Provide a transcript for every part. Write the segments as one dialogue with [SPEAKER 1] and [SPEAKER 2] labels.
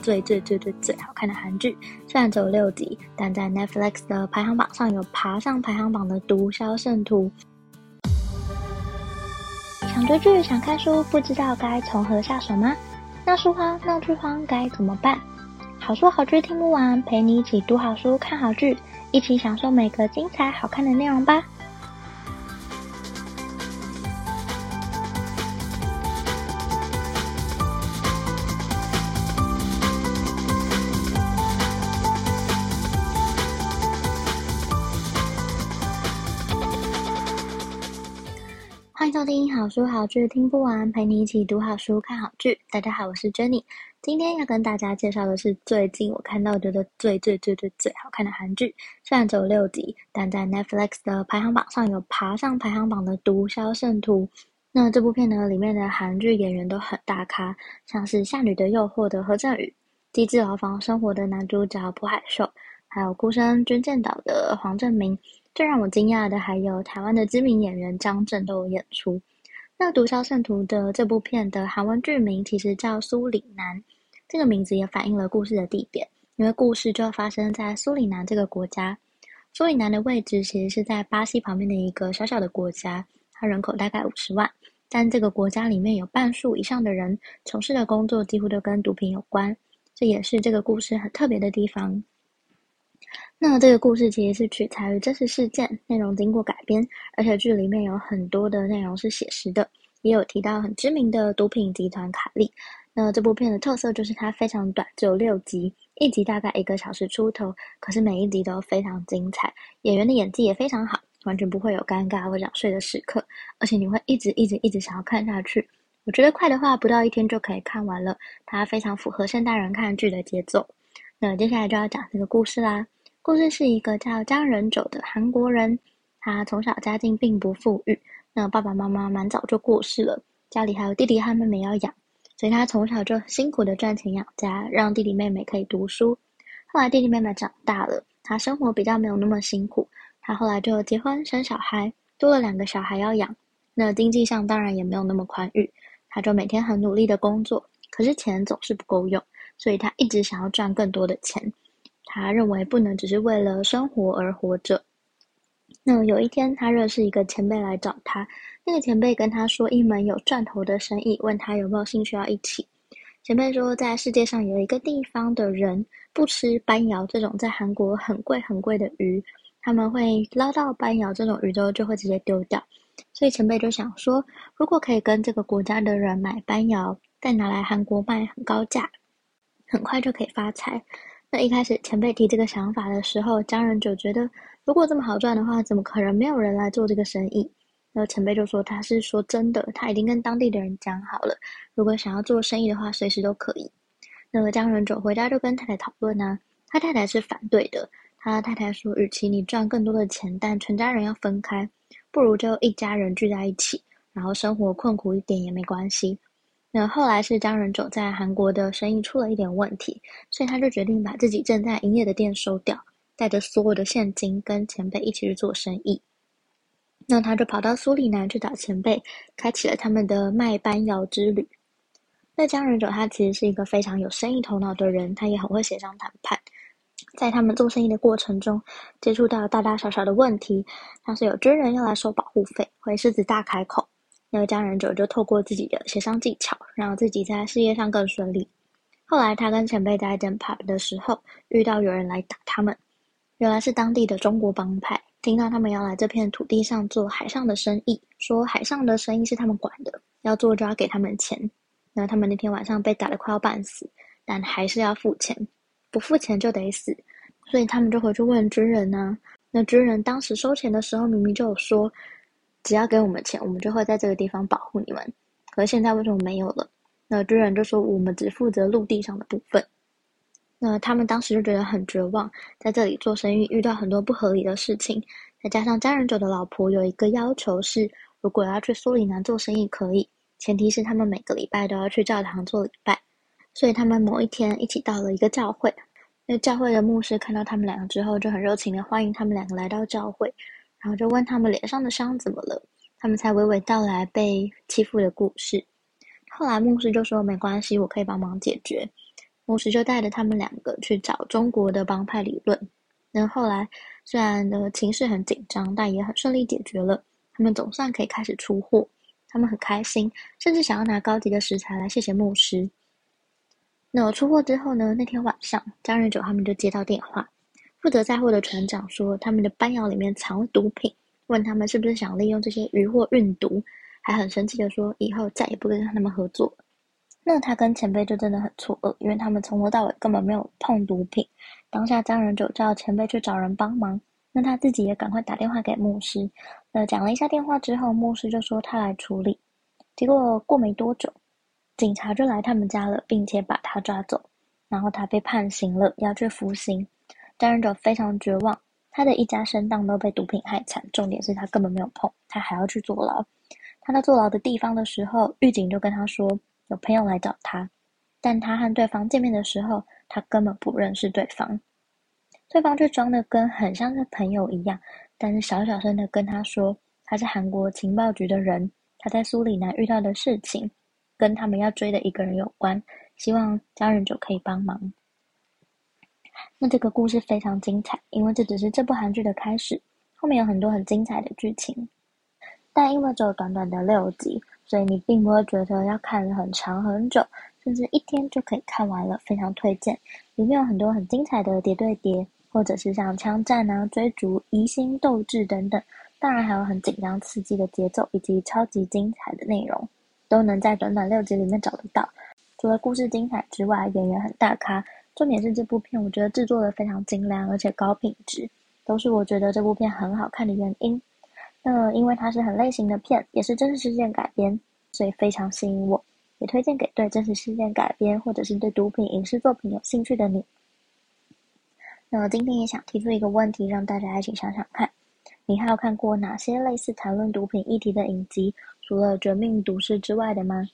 [SPEAKER 1] 最最最最最好看的韩剧。虽然只有六集，但在 Netflix 的排行榜上有爬上排行榜的《毒枭圣徒》。想追剧、想看书，不知道该从何下手吗？闹书荒、闹剧荒该怎么办？好书好剧听不完，陪你一起读好书、看好剧，一起享受每个精彩好看的内容吧。收听好书好剧听不完，陪你一起读好书看好剧。大家好，我是 Jenny，今天要跟大家介绍的是最近我看到觉得最最最最最好看的韩剧。虽然只有六集，但在 Netflix 的排行榜上有爬上排行榜的《毒枭圣徒》。那这部片呢，里面的韩剧演员都很大咖，像是《夏女的诱惑》的何正宇，《机智牢房生活》的男主角朴海秀，还有《孤身军舰岛》的黄正明。最让我惊讶的还有台湾的知名演员张震都有演出。那《毒枭圣徒》的这部片的韩文剧名其实叫苏里南，这个名字也反映了故事的地点，因为故事就发生在苏里南这个国家。苏里南的位置其实是在巴西旁边的一个小小的国家，它人口大概五十万，但这个国家里面有半数以上的人从事的工作几乎都跟毒品有关，这也是这个故事很特别的地方。那这个故事其实是取材于真实事件，内容经过改编，而且剧里面有很多的内容是写实的，也有提到很知名的毒品集团卡利。那这部片的特色就是它非常短，只有六集，一集大概一个小时出头，可是每一集都非常精彩，演员的演技也非常好，完全不会有尴尬或想睡的时刻，而且你会一直一直一直想要看下去。我觉得快的话不到一天就可以看完了，它非常符合现代人看剧的节奏。那接下来就要讲这个故事啦。故事是一个叫张仁九的韩国人，他从小家境并不富裕，那爸爸妈妈蛮早就过世了，家里还有弟弟和妹妹要养，所以他从小就辛苦的赚钱养家，让弟弟妹妹可以读书。后来弟弟妹妹长大了，他生活比较没有那么辛苦，他后来就结婚生小孩，多了两个小孩要养，那经济上当然也没有那么宽裕，他就每天很努力的工作，可是钱总是不够用，所以他一直想要赚更多的钱。他认为不能只是为了生活而活着。那有一天，他认识一个前辈来找他，那个前辈跟他说一门有赚头的生意，问他有没有兴趣要一起。前辈说，在世界上有一个地方的人不吃斑瑶这种在韩国很贵很贵的鱼，他们会捞到斑瑶这种鱼之后就会直接丢掉。所以前辈就想说，如果可以跟这个国家的人买斑瑶，再拿来韩国卖很高价，很快就可以发财。那一开始前辈提这个想法的时候，江仁九觉得如果这么好赚的话，怎么可能没有人来做这个生意？然后前辈就说他是说真的，他已经跟当地的人讲好了，如果想要做生意的话，随时都可以。那么江仁九回家就跟太太讨论呢，他太太是反对的。他太太说，与其你赚更多的钱，但全家人要分开，不如就一家人聚在一起，然后生活困苦一点也没关系。那后来是姜仁九在韩国的生意出了一点问题，所以他就决定把自己正在营业的店收掉，带着所有的现金跟前辈一起去做生意。那他就跑到苏里南去找前辈，开启了他们的卖班窑之旅。那江仁九他其实是一个非常有生意头脑的人，他也很会协商谈判。在他们做生意的过程中，接触到大大小小的问题，像是有军人要来收保护费，会狮子大开口。那个姜仁九就透过自己的协商技巧，让自己在事业上更顺利。后来他跟前辈在一间 pub 的时候，遇到有人来打他们，原来是当地的中国帮派，听到他们要来这片土地上做海上的生意，说海上的生意是他们管的，要做就要给他们钱。那他们那天晚上被打得快要半死，但还是要付钱，不付钱就得死，所以他们就回去问军人呢。那军人当时收钱的时候，明明就有说。只要给我们钱，我们就会在这个地方保护你们。可是现在为什么没有了？那军人就说我们只负责陆地上的部分。那他们当时就觉得很绝望，在这里做生意遇到很多不合理的事情，再加上姜仁九的老婆有一个要求是，如果要去苏里南做生意可以，前提是他们每个礼拜都要去教堂做礼拜。所以他们某一天一起到了一个教会，那教会的牧师看到他们两个之后，就很热情的欢迎他们两个来到教会。然后就问他们脸上的伤怎么了，他们才娓娓道来被欺负的故事。后来牧师就说没关系，我可以帮忙解决。牧师就带着他们两个去找中国的帮派理论。那后来虽然呢情势很紧张，但也很顺利解决了。他们总算可以开始出货，他们很开心，甚至想要拿高级的食材来谢谢牧师。那我出货之后呢，那天晚上，江人九他们就接到电话，负责载货的船长说他们的班窑里面藏了毒品，问他们是不是想利用这些渔获运毒，还很生气的说以后再也不跟他们合作。那他跟前辈就真的很错愕，因为他们从头到尾根本没有碰毒品。当下江仁九叫前辈去找人帮忙，那他自己也赶快打电话给牧师。那讲了一下电话之后，牧师就说他来处理。结果过没多久。警察就来他们家了，并且把他抓走，然后他被判刑了，要去服刑。家人者非常绝望，他的一家生当都被毒品害惨，重点是他根本没有碰，他还要去坐牢。他在坐牢的地方的时候，狱警就跟他说有朋友来找他，但他和对方见面的时候，他根本不认识对方，对方却装的跟很像是朋友一样，但是小小声的跟他说他是韩国情报局的人，他在苏里南遇到的事情。跟他们要追的一个人有关，希望江仁九可以帮忙。那这个故事非常精彩，因为这只是这部韩剧的开始，后面有很多很精彩的剧情。但因为只有短短的六集，所以你并不会觉得要看很长很久，甚至一天就可以看完了。非常推荐，里面有很多很精彩的叠对叠，或者是像枪战啊、追逐、疑心斗智等等。当然还有很紧张刺激的节奏，以及超级精彩的内容。都能在短短六集里面找得到。除了故事精彩之外，演员很大咖。重点是这部片，我觉得制作的非常精良，而且高品质，都是我觉得这部片很好看的原因。那因为它是很类型的片，也是真实事件改编，所以非常吸引我，也推荐给对真实事件改编或者是对毒品影视作品有兴趣的你。那我今天也想提出一个问题，让大家一起想想看：你还有看过哪些类似谈论毒品议题的影集？除了《绝命毒师》之外的吗？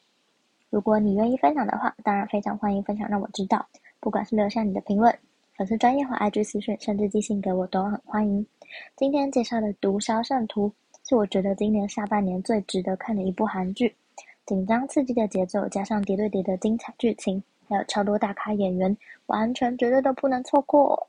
[SPEAKER 1] 如果你愿意分享的话，当然非常欢迎分享，让我知道。不管是留下你的评论、粉丝专业或 IG 私讯，甚至寄信给我，都很欢迎。今天介绍的《毒枭圣徒》是我觉得今年下半年最值得看的一部韩剧，紧张刺激的节奏加上叠对叠的精彩剧情，还有超多大咖演员，完全绝对都不能错过。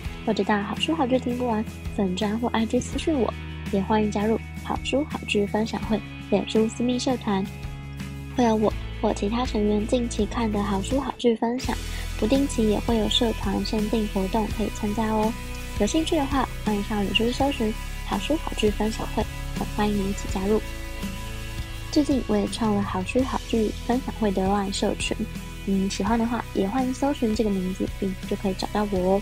[SPEAKER 1] 或者到好书好剧听不完粉专或 IG 私讯我，也欢迎加入好书好剧分享会脸书私密社团，会有我或其他成员近期看的好书好剧分享，不定期也会有社团限定活动可以参加哦。有兴趣的话，欢迎上脸书搜寻好书好剧分享会，很欢迎你一起加入。最近我也创了好书好剧分享会的万社群，嗯，喜欢的话也欢迎搜寻这个名字，并就可以找到我哦。